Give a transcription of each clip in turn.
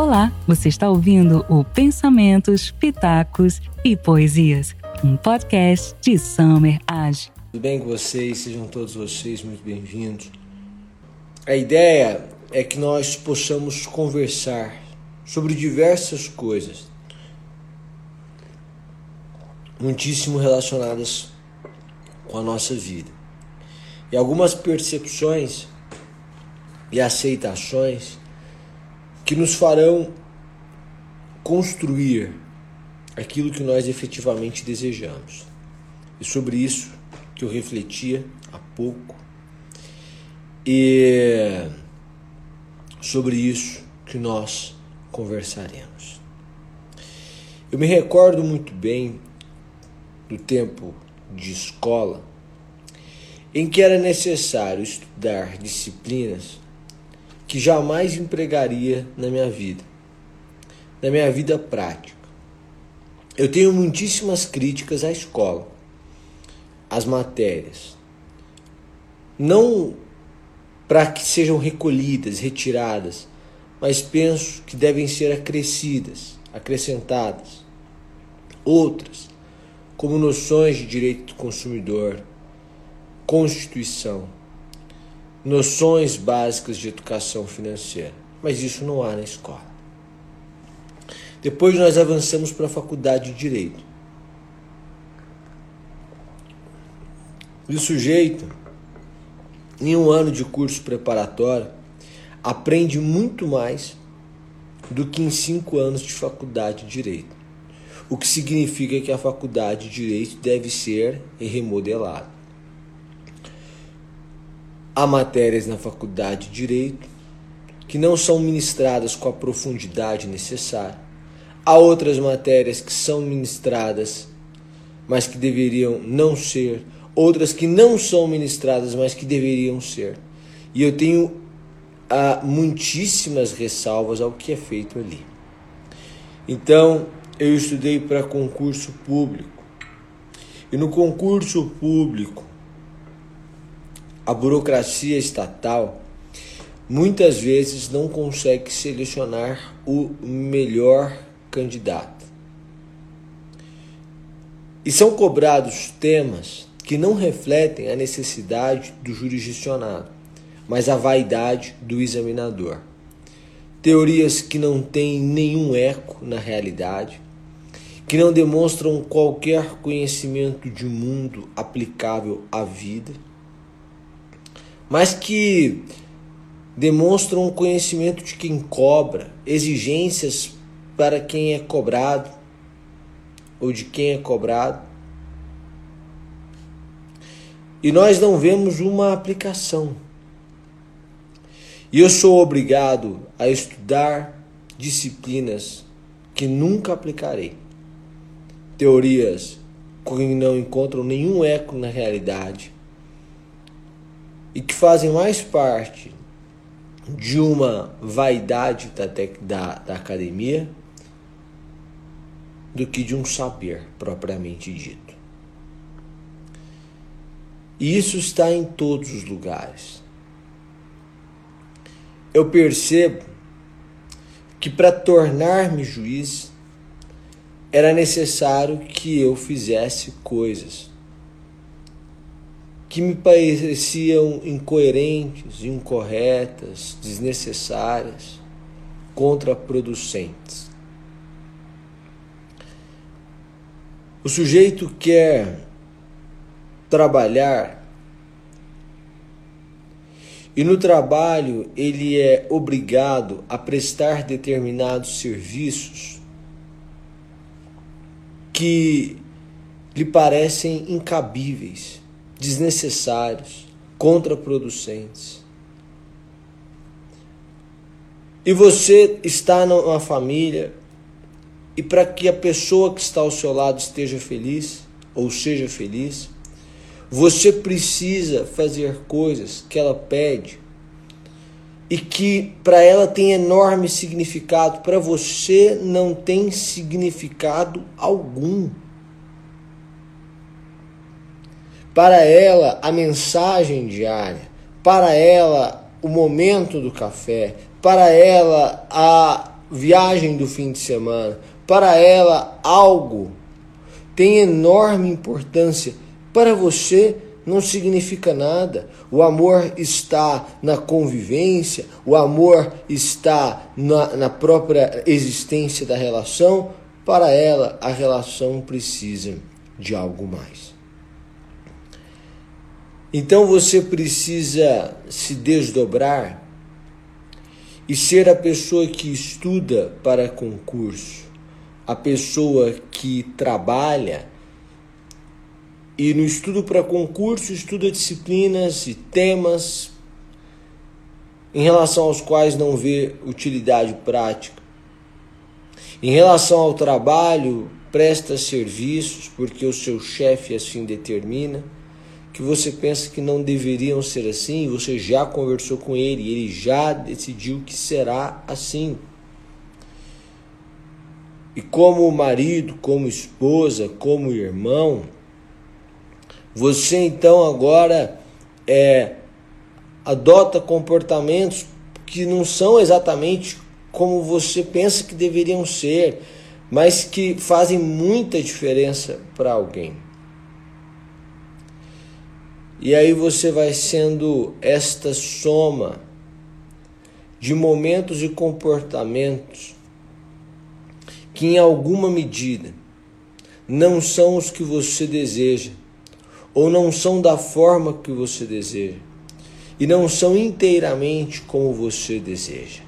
Olá, você está ouvindo o Pensamentos, Pitacos e Poesias, um podcast de Summer Age. Tudo bem com vocês? Sejam todos vocês muito bem-vindos. A ideia é que nós possamos conversar sobre diversas coisas, muitíssimo relacionadas com a nossa vida. E algumas percepções e aceitações que nos farão construir aquilo que nós efetivamente desejamos. E sobre isso que eu refletia há pouco, e sobre isso que nós conversaremos. Eu me recordo muito bem do tempo de escola em que era necessário estudar disciplinas que jamais empregaria na minha vida, na minha vida prática. Eu tenho muitíssimas críticas à escola, às matérias. Não para que sejam recolhidas, retiradas, mas penso que devem ser acrescidas, acrescentadas. Outras, como noções de direito do consumidor, Constituição, noções básicas de educação financeira. Mas isso não há na escola. Depois nós avançamos para a faculdade de Direito. E o sujeito, em um ano de curso preparatório, aprende muito mais do que em cinco anos de faculdade de Direito. O que significa que a faculdade de Direito deve ser remodelada. Há matérias na faculdade de Direito que não são ministradas com a profundidade necessária. Há outras matérias que são ministradas, mas que deveriam não ser. Outras que não são ministradas, mas que deveriam ser. E eu tenho ah, muitíssimas ressalvas ao que é feito ali. Então, eu estudei para concurso público. E no concurso público, a burocracia estatal muitas vezes não consegue selecionar o melhor candidato. E são cobrados temas que não refletem a necessidade do jurisdicionado, mas a vaidade do examinador. Teorias que não têm nenhum eco na realidade, que não demonstram qualquer conhecimento de mundo aplicável à vida mas que demonstram um conhecimento de quem cobra, exigências para quem é cobrado ou de quem é cobrado. E nós não vemos uma aplicação. E eu sou obrigado a estudar disciplinas que nunca aplicarei. Teorias que não encontram nenhum eco na realidade e que fazem mais parte de uma vaidade da, da, da academia do que de um saber propriamente dito. E isso está em todos os lugares. Eu percebo que para tornar-me juiz era necessário que eu fizesse coisas que me pareciam incoerentes, incorretas, desnecessárias, contraproducentes. O sujeito quer trabalhar e no trabalho ele é obrigado a prestar determinados serviços que lhe parecem incabíveis desnecessários, contraproducentes. E você está numa família e para que a pessoa que está ao seu lado esteja feliz ou seja feliz, você precisa fazer coisas que ela pede e que para ela tem enorme significado, para você não tem significado algum. Para ela a mensagem diária, para ela o momento do café, para ela a viagem do fim de semana. Para ela, algo tem enorme importância. Para você, não significa nada. O amor está na convivência, o amor está na, na própria existência da relação. Para ela, a relação precisa de algo mais. Então você precisa se desdobrar e ser a pessoa que estuda para concurso, a pessoa que trabalha e no estudo para concurso estuda disciplinas e temas em relação aos quais não vê utilidade prática. Em relação ao trabalho, presta serviços porque o seu chefe assim determina que você pensa que não deveriam ser assim, você já conversou com ele, ele já decidiu que será assim. E como marido, como esposa, como irmão, você então agora é, adota comportamentos que não são exatamente como você pensa que deveriam ser, mas que fazem muita diferença para alguém. E aí você vai sendo esta soma de momentos e comportamentos que, em alguma medida, não são os que você deseja, ou não são da forma que você deseja, e não são inteiramente como você deseja.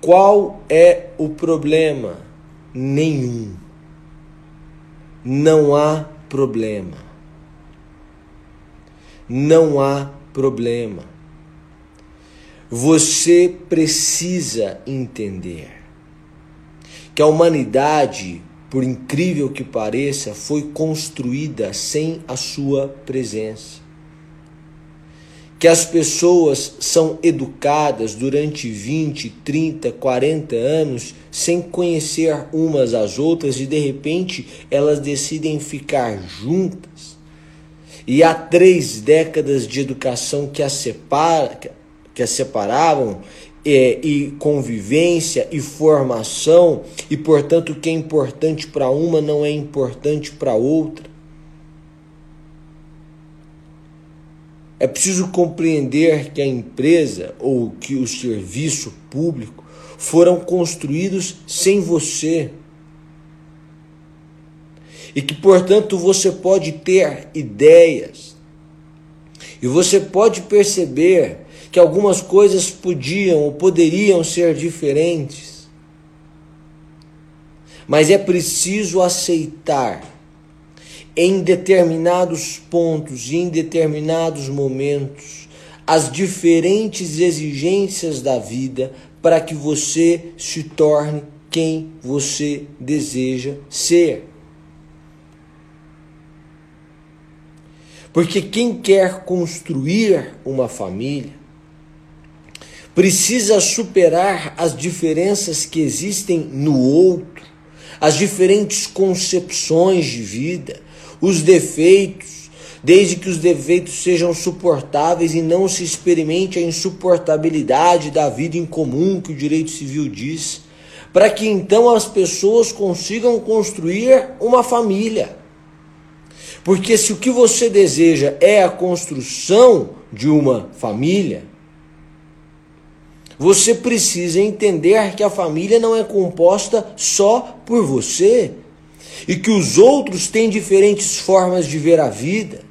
Qual é o problema? Nenhum. Não há problema não há problema. Você precisa entender que a humanidade, por incrível que pareça, foi construída sem a sua presença. Que as pessoas são educadas durante 20, 30, 40 anos sem conhecer umas às outras e de repente elas decidem ficar juntas e há três décadas de educação que as, separa, que as separavam, é, e convivência e formação, e portanto o que é importante para uma não é importante para outra. É preciso compreender que a empresa ou que o serviço público foram construídos sem você e que, portanto, você pode ter ideias e você pode perceber que algumas coisas podiam ou poderiam ser diferentes. Mas é preciso aceitar em determinados pontos e em determinados momentos as diferentes exigências da vida para que você se torne quem você deseja ser. Porque quem quer construir uma família precisa superar as diferenças que existem no outro, as diferentes concepções de vida, os defeitos, desde que os defeitos sejam suportáveis e não se experimente a insuportabilidade da vida em comum que o direito civil diz, para que então as pessoas consigam construir uma família. Porque se o que você deseja é a construção de uma família, você precisa entender que a família não é composta só por você e que os outros têm diferentes formas de ver a vida.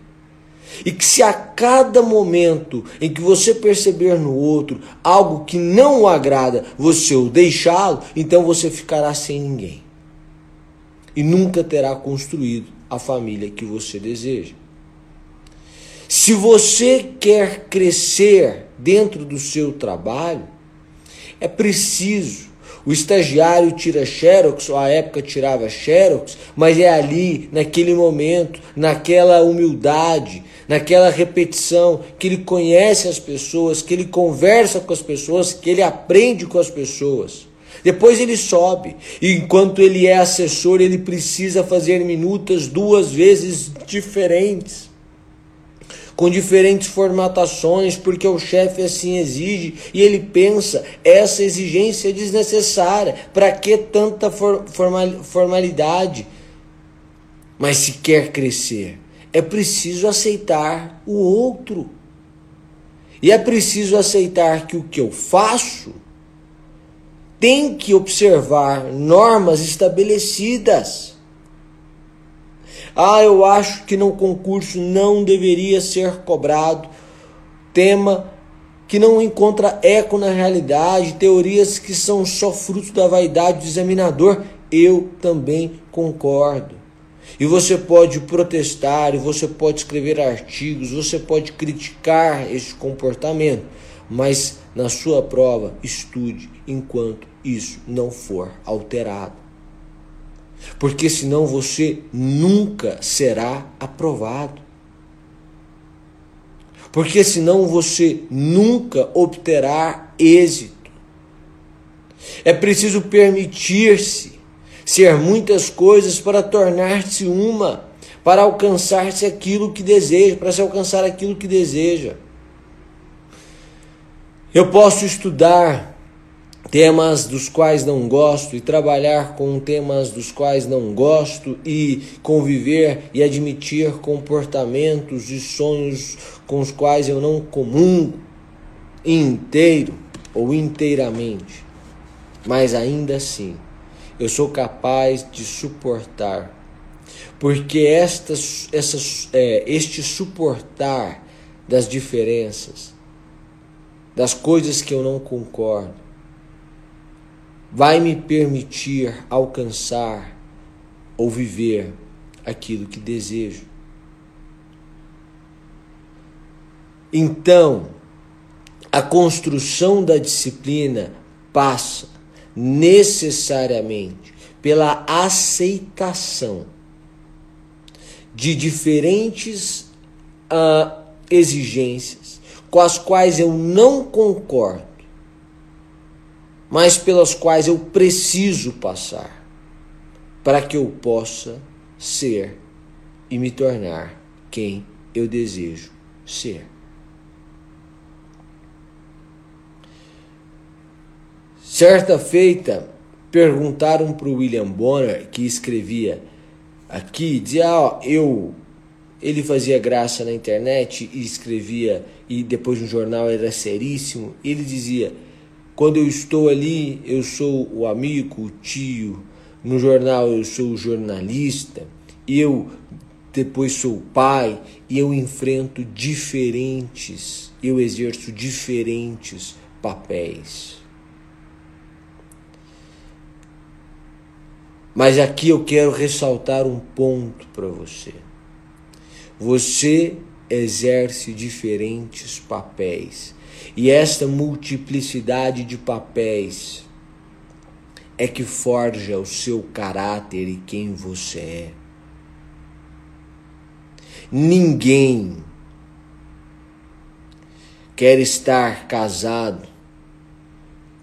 E que se a cada momento em que você perceber no outro algo que não o agrada, você o deixá-lo, então você ficará sem ninguém. E nunca terá construído a família que você deseja. Se você quer crescer dentro do seu trabalho, é preciso. O estagiário tira xerox, ou à época tirava xerox, mas é ali, naquele momento, naquela humildade, naquela repetição, que ele conhece as pessoas, que ele conversa com as pessoas, que ele aprende com as pessoas. Depois ele sobe. E enquanto ele é assessor, ele precisa fazer minutas duas vezes diferentes. com diferentes formatações, porque o chefe assim exige e ele pensa essa exigência é desnecessária. Para que tanta formalidade? Mas se quer crescer, é preciso aceitar o outro. E é preciso aceitar que o que eu faço tem que observar normas estabelecidas. Ah, eu acho que no concurso não deveria ser cobrado tema que não encontra eco na realidade, teorias que são só fruto da vaidade do examinador. Eu também concordo. E você pode protestar, e você pode escrever artigos, você pode criticar esse comportamento, mas na sua prova estude enquanto isso não for alterado. Porque senão você nunca será aprovado. Porque senão você nunca obterá êxito. É preciso permitir-se ser muitas coisas para tornar-se uma, para alcançar-se aquilo que deseja, para se alcançar aquilo que deseja. Eu posso estudar temas dos quais não gosto e trabalhar com temas dos quais não gosto e conviver e admitir comportamentos e sonhos com os quais eu não comungo inteiro ou inteiramente. Mas ainda assim, eu sou capaz de suportar. Porque é, este suportar das diferenças, das coisas que eu não concordo, vai me permitir alcançar ou viver aquilo que desejo. Então, a construção da disciplina passa necessariamente pela aceitação de diferentes uh, exigências com as quais eu não concordo, mas pelas quais eu preciso passar para que eu possa ser e me tornar quem eu desejo ser. Certa feita, perguntaram para o William Bonner, que escrevia aqui, dizia, ó, eu ele fazia graça na internet e escrevia e depois no jornal era seríssimo. Ele dizia: "Quando eu estou ali, eu sou o amigo, o tio. No jornal eu sou o jornalista. Eu depois sou pai e eu enfrento diferentes, eu exerço diferentes papéis." Mas aqui eu quero ressaltar um ponto para você. Você exerce diferentes papéis. E esta multiplicidade de papéis é que forja o seu caráter e quem você é. Ninguém quer estar casado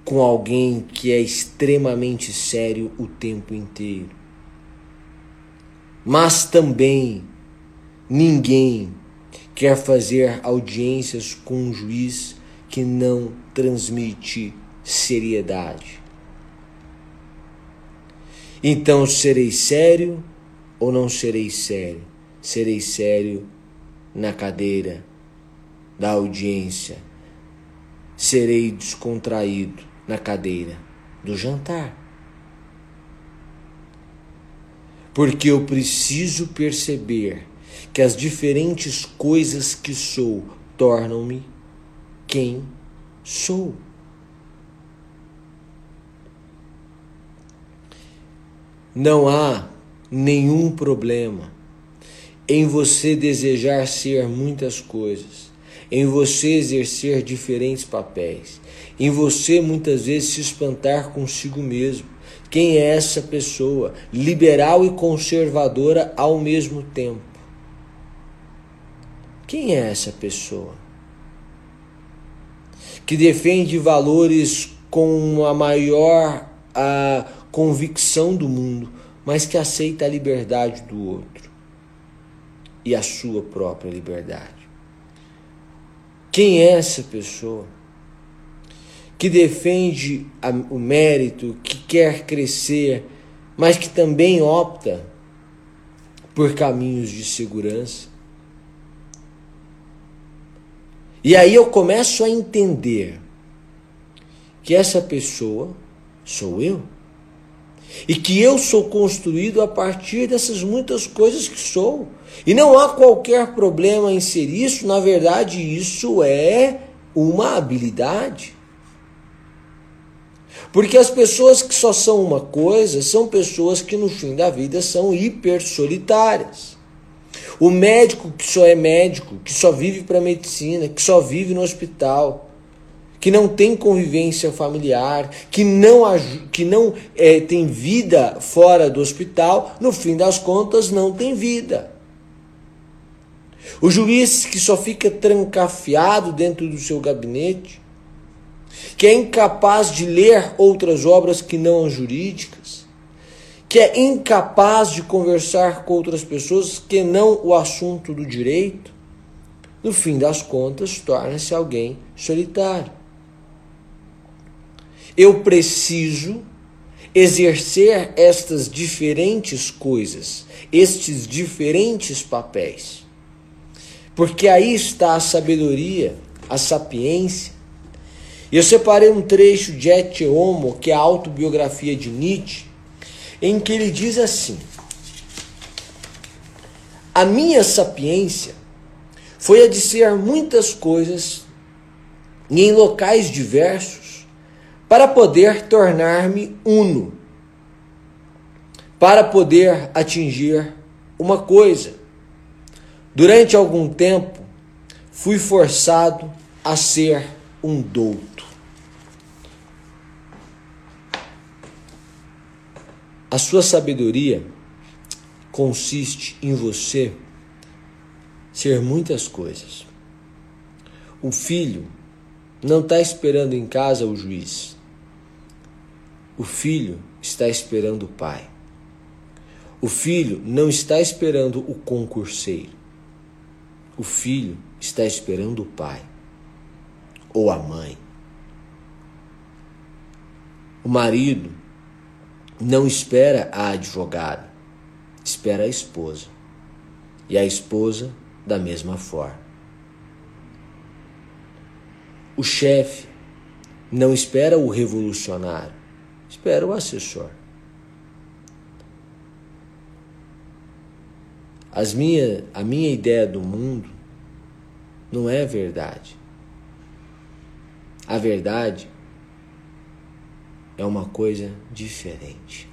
com alguém que é extremamente sério o tempo inteiro. Mas também ninguém quer fazer audiências com um juiz que não transmite seriedade. Então serei sério ou não serei sério? Serei sério na cadeira da audiência. Serei descontraído na cadeira do jantar. Porque eu preciso perceber que as diferentes coisas que sou tornam-me quem sou. Não há nenhum problema em você desejar ser muitas coisas, em você exercer diferentes papéis, em você muitas vezes se espantar consigo mesmo. Quem é essa pessoa? Liberal e conservadora ao mesmo tempo. Quem é essa pessoa? Que defende valores com a maior a convicção do mundo, mas que aceita a liberdade do outro e a sua própria liberdade. Quem é essa pessoa? Que defende a, o mérito, que quer crescer, mas que também opta por caminhos de segurança. E aí eu começo a entender que essa pessoa sou eu. E que eu sou construído a partir dessas muitas coisas que sou. E não há qualquer problema em ser isso, na verdade, isso é uma habilidade. Porque as pessoas que só são uma coisa são pessoas que no fim da vida são hiper solitárias. O médico que só é médico, que só vive para medicina, que só vive no hospital, que não tem convivência familiar, que não, que não é, tem vida fora do hospital, no fim das contas não tem vida. O juiz que só fica trancafiado dentro do seu gabinete, que é incapaz de ler outras obras que não as jurídicas, que é incapaz de conversar com outras pessoas que não o assunto do direito, no fim das contas torna-se alguém solitário. Eu preciso exercer estas diferentes coisas, estes diferentes papéis. Porque aí está a sabedoria, a sapiência. Eu separei um trecho de Et Homo, que é a autobiografia de Nietzsche, em que ele diz assim: A minha sapiência foi a de ser muitas coisas e em locais diversos para poder tornar-me uno, para poder atingir uma coisa Durante algum tempo, fui forçado a ser um douto. A sua sabedoria consiste em você ser muitas coisas. O filho não está esperando em casa o juiz. O filho está esperando o pai. O filho não está esperando o concurseiro. O filho está esperando o pai ou a mãe. O marido não espera a advogada, espera a esposa. E a esposa da mesma forma. O chefe não espera o revolucionário, espera o assessor. As minha, a minha ideia do mundo não é verdade. A verdade é uma coisa diferente.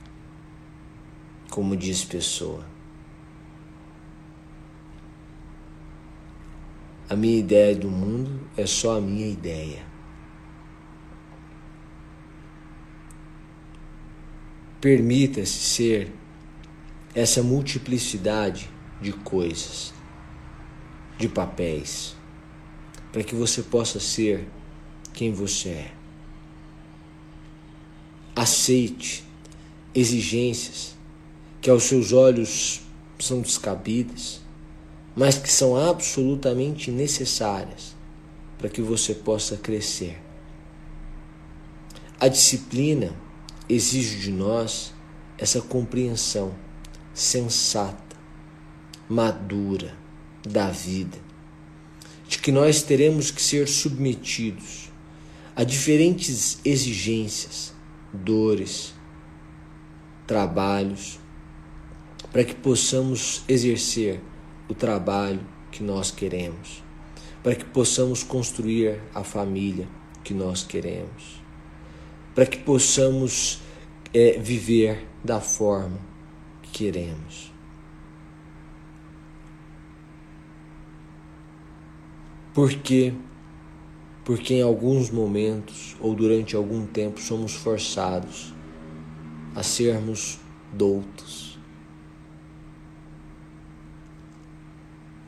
Como diz Pessoa. A minha ideia do mundo é só a minha ideia. Permita-se ser essa multiplicidade de coisas, de papéis, para que você possa ser quem você é. Aceite exigências que aos seus olhos são descabidas, mas que são absolutamente necessárias para que você possa crescer. A disciplina exige de nós essa compreensão sensata madura da vida, de que nós teremos que ser submetidos a diferentes exigências, dores, trabalhos, para que possamos exercer o trabalho que nós queremos, para que possamos construir a família que nós queremos, para que possamos é, viver da forma que queremos. Por quê? Porque em alguns momentos ou durante algum tempo somos forçados a sermos doutos.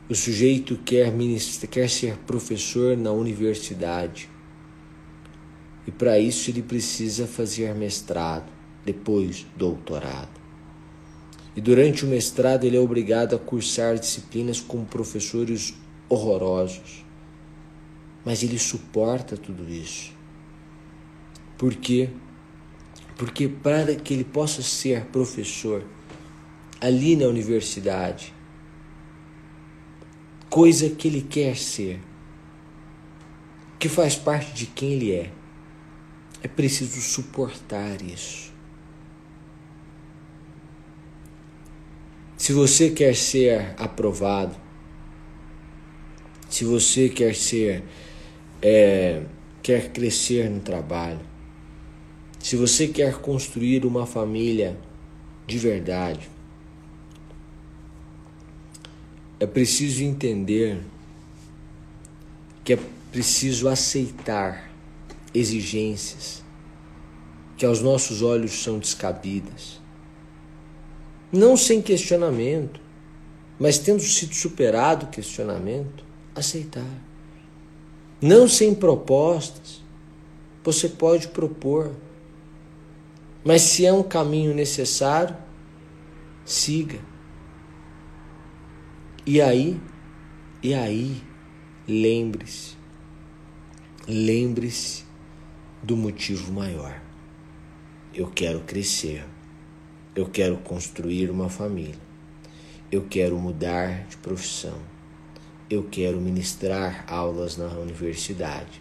O sujeito quer, ministra, quer ser professor na universidade e para isso ele precisa fazer mestrado, depois doutorado. E durante o mestrado ele é obrigado a cursar disciplinas com professores horrorosos mas ele suporta tudo isso. Por quê? Porque para que ele possa ser professor ali na universidade, coisa que ele quer ser, que faz parte de quem ele é, é preciso suportar isso. Se você quer ser aprovado, se você quer ser, é, quer crescer no trabalho, se você quer construir uma família de verdade, é preciso entender que é preciso aceitar exigências que aos nossos olhos são descabidas. Não sem questionamento, mas tendo sido superado o questionamento, aceitar. Não sem propostas, você pode propor mas se é um caminho necessário, siga. E aí, e aí, lembre-se, lembre-se do motivo maior. Eu quero crescer, eu quero construir uma família, eu quero mudar de profissão, eu quero ministrar aulas na universidade,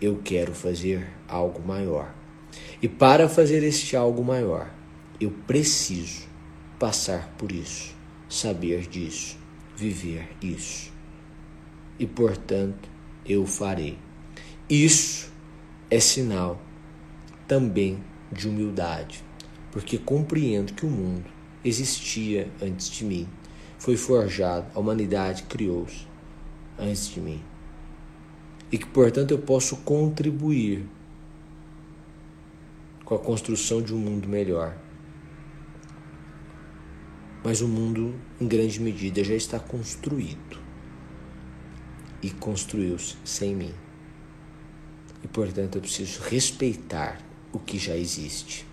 eu quero fazer algo maior. E para fazer este algo maior, eu preciso passar por isso, saber disso, viver isso. E portanto, eu farei. Isso é sinal também de humildade, porque compreendo que o mundo existia antes de mim, foi forjado, a humanidade criou-se antes de mim. E que, portanto, eu posso contribuir com a construção de um mundo melhor. Mas o mundo, em grande medida, já está construído. E construiu-se sem mim. E, portanto, eu preciso respeitar o que já existe.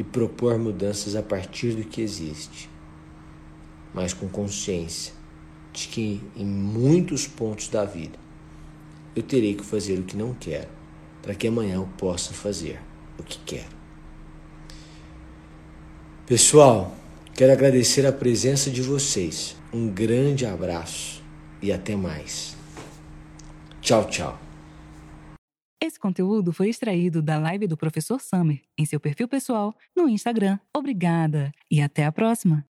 E propor mudanças a partir do que existe. Mas com consciência de que, em muitos pontos da vida, eu terei que fazer o que não quero para que amanhã eu possa fazer o que quero. Pessoal, quero agradecer a presença de vocês. Um grande abraço e até mais. Tchau, tchau. Esse conteúdo foi extraído da live do professor Summer em seu perfil pessoal no Instagram. Obrigada e até a próxima.